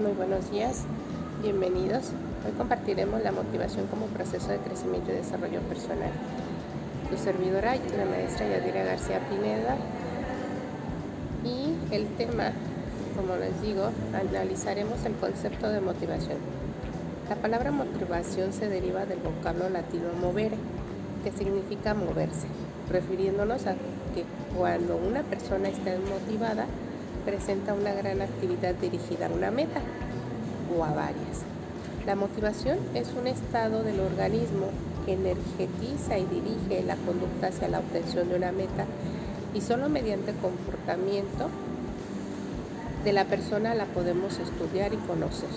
Muy buenos días, bienvenidos. Hoy compartiremos la motivación como proceso de crecimiento y desarrollo personal. Tu servidora, la maestra Yadira García Pineda. Y el tema, como les digo, analizaremos el concepto de motivación. La palabra motivación se deriva del vocablo latino movere, que significa moverse, refiriéndonos a que cuando una persona está motivada, presenta una gran actividad dirigida a una meta o a varias. La motivación es un estado del organismo que energetiza y dirige la conducta hacia la obtención de una meta y solo mediante comportamiento de la persona la podemos estudiar y conocer.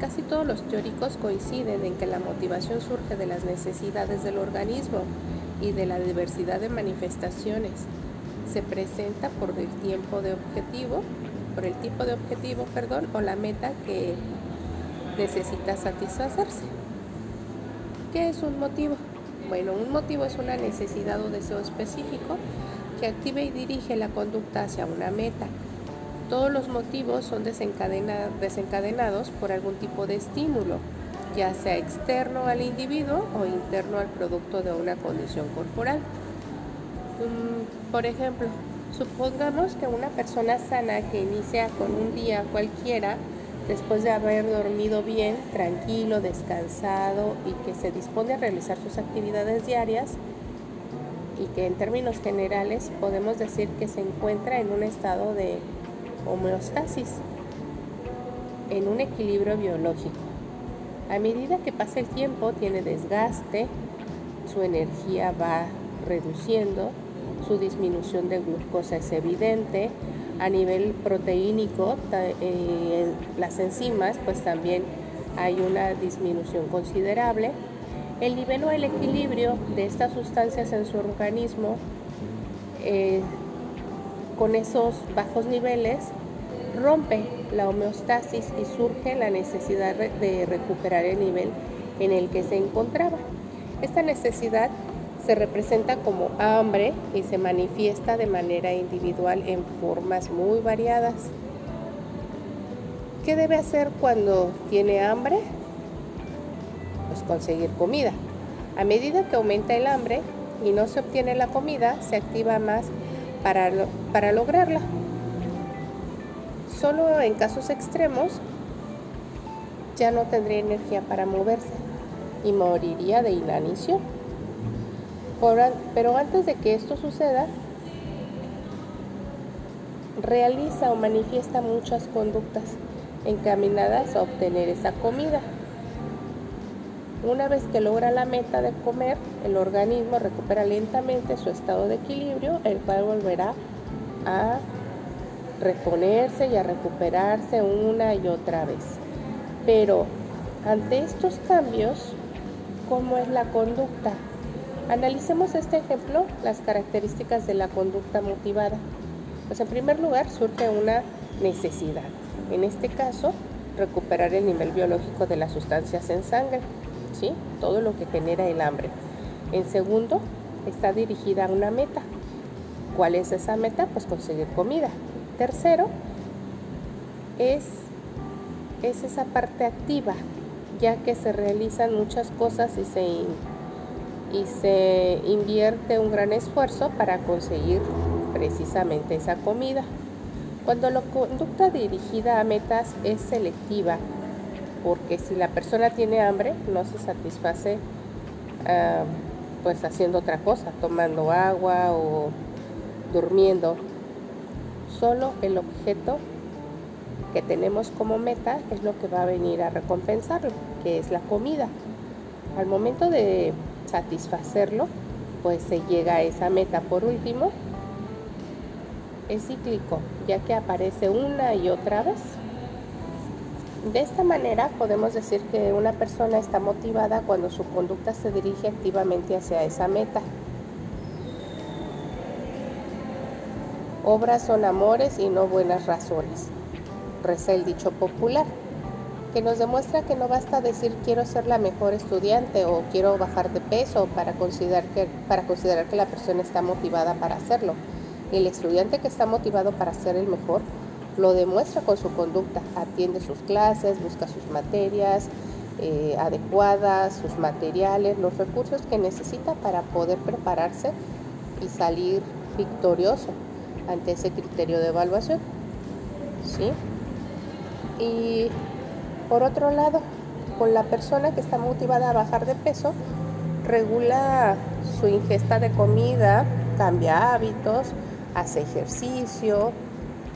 Casi todos los teóricos coinciden en que la motivación surge de las necesidades del organismo y de la diversidad de manifestaciones se presenta por el tiempo de objetivo, por el tipo de objetivo, perdón, o la meta que necesita satisfacerse. ¿Qué es un motivo? Bueno, un motivo es una necesidad o deseo específico que activa y dirige la conducta hacia una meta. Todos los motivos son desencadenados por algún tipo de estímulo, ya sea externo al individuo o interno al producto de una condición corporal. Por ejemplo, supongamos que una persona sana que inicia con un día cualquiera, después de haber dormido bien, tranquilo, descansado y que se dispone a realizar sus actividades diarias y que en términos generales podemos decir que se encuentra en un estado de homeostasis, en un equilibrio biológico. A medida que pasa el tiempo tiene desgaste, su energía va reduciendo, su disminución de glucosa es evidente. A nivel proteínico, eh, las enzimas, pues también hay una disminución considerable. El nivel o el equilibrio de estas sustancias en su organismo, eh, con esos bajos niveles, rompe la homeostasis y surge la necesidad de recuperar el nivel en el que se encontraba. Esta necesidad se representa como hambre y se manifiesta de manera individual en formas muy variadas. ¿Qué debe hacer cuando tiene hambre? Pues conseguir comida. A medida que aumenta el hambre y no se obtiene la comida, se activa más para, lograrla. Solo en casos extremos ya no tendría energía para moverse y moriría de inanición. Pero antes de que esto suceda, realiza o manifiesta muchas conductas encaminadas a obtener esa comida. Una vez que logra la meta de comer, el organismo recupera lentamente su estado de equilibrio, el cual volverá a reponerse y a recuperarse una y otra vez. Pero ante estos cambios, ¿cómo es la conducta? Analicemos este ejemplo, las características de la conducta motivada. Pues en primer lugar surge una necesidad. En este caso, recuperar el nivel biológico de las sustancias en sangre, ¿sí? Todo lo que genera el hambre. En segundo, está dirigida a una meta. ¿Cuál es esa meta? Pues conseguir comida. Tercero, es, es esa parte activa, ya que se realizan muchas cosas y se y se invierte un gran esfuerzo para conseguir precisamente esa comida. Cuando la conducta dirigida a metas es selectiva, porque si la persona tiene hambre no se satisface ah, pues haciendo otra cosa, tomando agua o durmiendo. Solo el objeto que tenemos como meta es lo que va a venir a recompensarlo, que es la comida. Al momento de satisfacerlo, pues se llega a esa meta. Por último, es cíclico, ya que aparece una y otra vez. De esta manera podemos decir que una persona está motivada cuando su conducta se dirige activamente hacia esa meta. Obras son amores y no buenas razones, reza el dicho popular que nos demuestra que no basta decir quiero ser la mejor estudiante o quiero bajar de peso para considerar que, para considerar que la persona está motivada para hacerlo. El estudiante que está motivado para ser el mejor lo demuestra con su conducta, atiende sus clases, busca sus materias eh, adecuadas, sus materiales, los recursos que necesita para poder prepararse y salir victorioso ante ese criterio de evaluación. ¿Sí? Y por otro lado, con la persona que está motivada a bajar de peso, regula su ingesta de comida, cambia hábitos, hace ejercicio,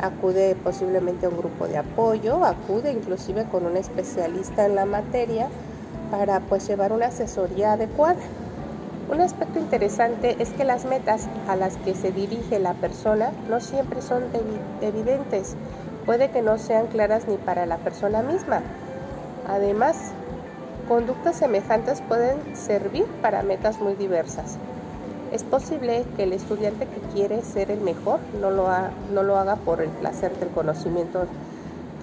acude posiblemente a un grupo de apoyo, acude inclusive con un especialista en la materia para pues llevar una asesoría adecuada. Un aspecto interesante es que las metas a las que se dirige la persona no siempre son evidentes, puede que no sean claras ni para la persona misma. Además, conductas semejantes pueden servir para metas muy diversas. Es posible que el estudiante que quiere ser el mejor no lo, haga por el placer del conocimiento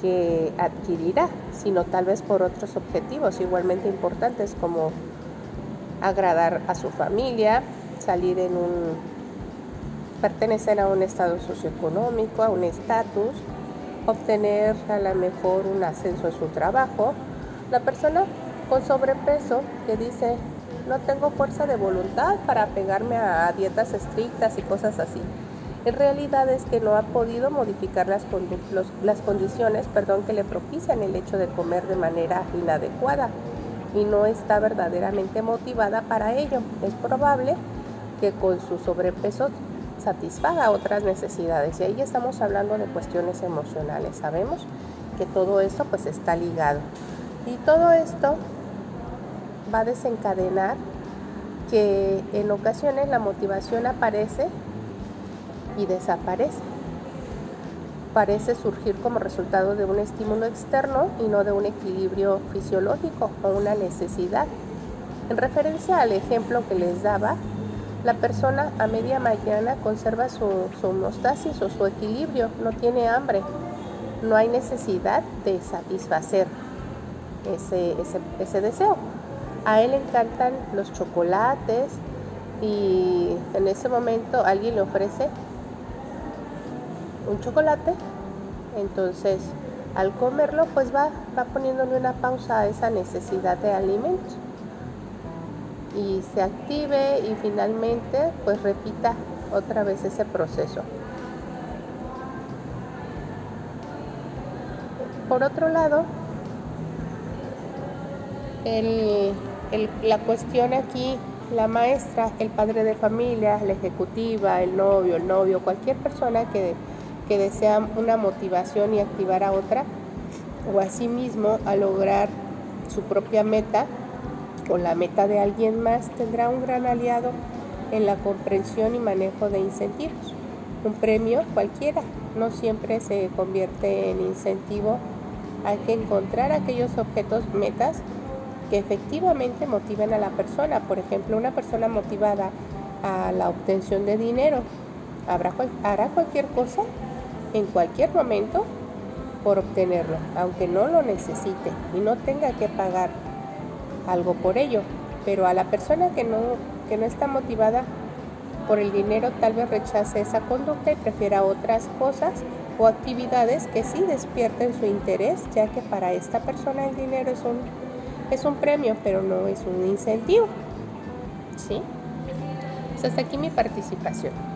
que adquirirá, sino tal vez por otros objetivos igualmente importantes como agradar a su familia, salir en un pertenecer a un estado socioeconómico, a un estatus, obtener a lo mejor un ascenso en su trabajo. La persona con sobrepeso que dice no tengo fuerza de voluntad para pegarme a dietas estrictas y cosas así. En realidad es que no ha podido modificar las, las condiciones perdón, que le propician el hecho de comer de manera inadecuada y no está verdaderamente motivada para ello. Es probable que con su sobrepeso satisfaga otras necesidades y ahí estamos hablando de cuestiones emocionales. Sabemos que todo esto pues está ligado y todo esto va a desencadenar que en ocasiones la motivación aparece y desaparece. Parece surgir como resultado de un estímulo externo y no de un equilibrio fisiológico o una necesidad. En referencia al ejemplo que les daba, la persona a media mañana conserva su, su o su equilibrio, no tiene hambre, no hay necesidad de satisfacer ese, ese deseo. A él le encantan los chocolates y en ese momento alguien le ofrece un chocolate, entonces al comerlo pues va, va poniéndole una pausa a esa necesidad de alimento y se active y finalmente pues repita otra vez ese proceso. Por otro lado, la cuestión aquí, la maestra, el padre de familia, la ejecutiva, el novio, el novio, cualquier persona que, que desea una motivación y activar a otra, o a sí mismo a lograr su propia meta o la meta de alguien más, tendrá un gran aliado en la comprensión y manejo de incentivos. Un premio cualquiera no siempre se convierte en incentivo. Hay que encontrar aquellos objetos, metas que efectivamente motiven a la persona. Por ejemplo, una persona motivada a la obtención de dinero hará cualquier cosa en cualquier momento por obtenerlo, aunque no lo necesite y no tenga que pagar algo por ello. Pero a la persona que no, que no está motivada por el dinero tal vez rechace esa conducta y prefiera otras cosas o actividades que sí despierten su interés, ya que para esta persona el dinero es un es un premio, pero no es un incentivo. ¿Sí? Pues hasta aquí mi participación.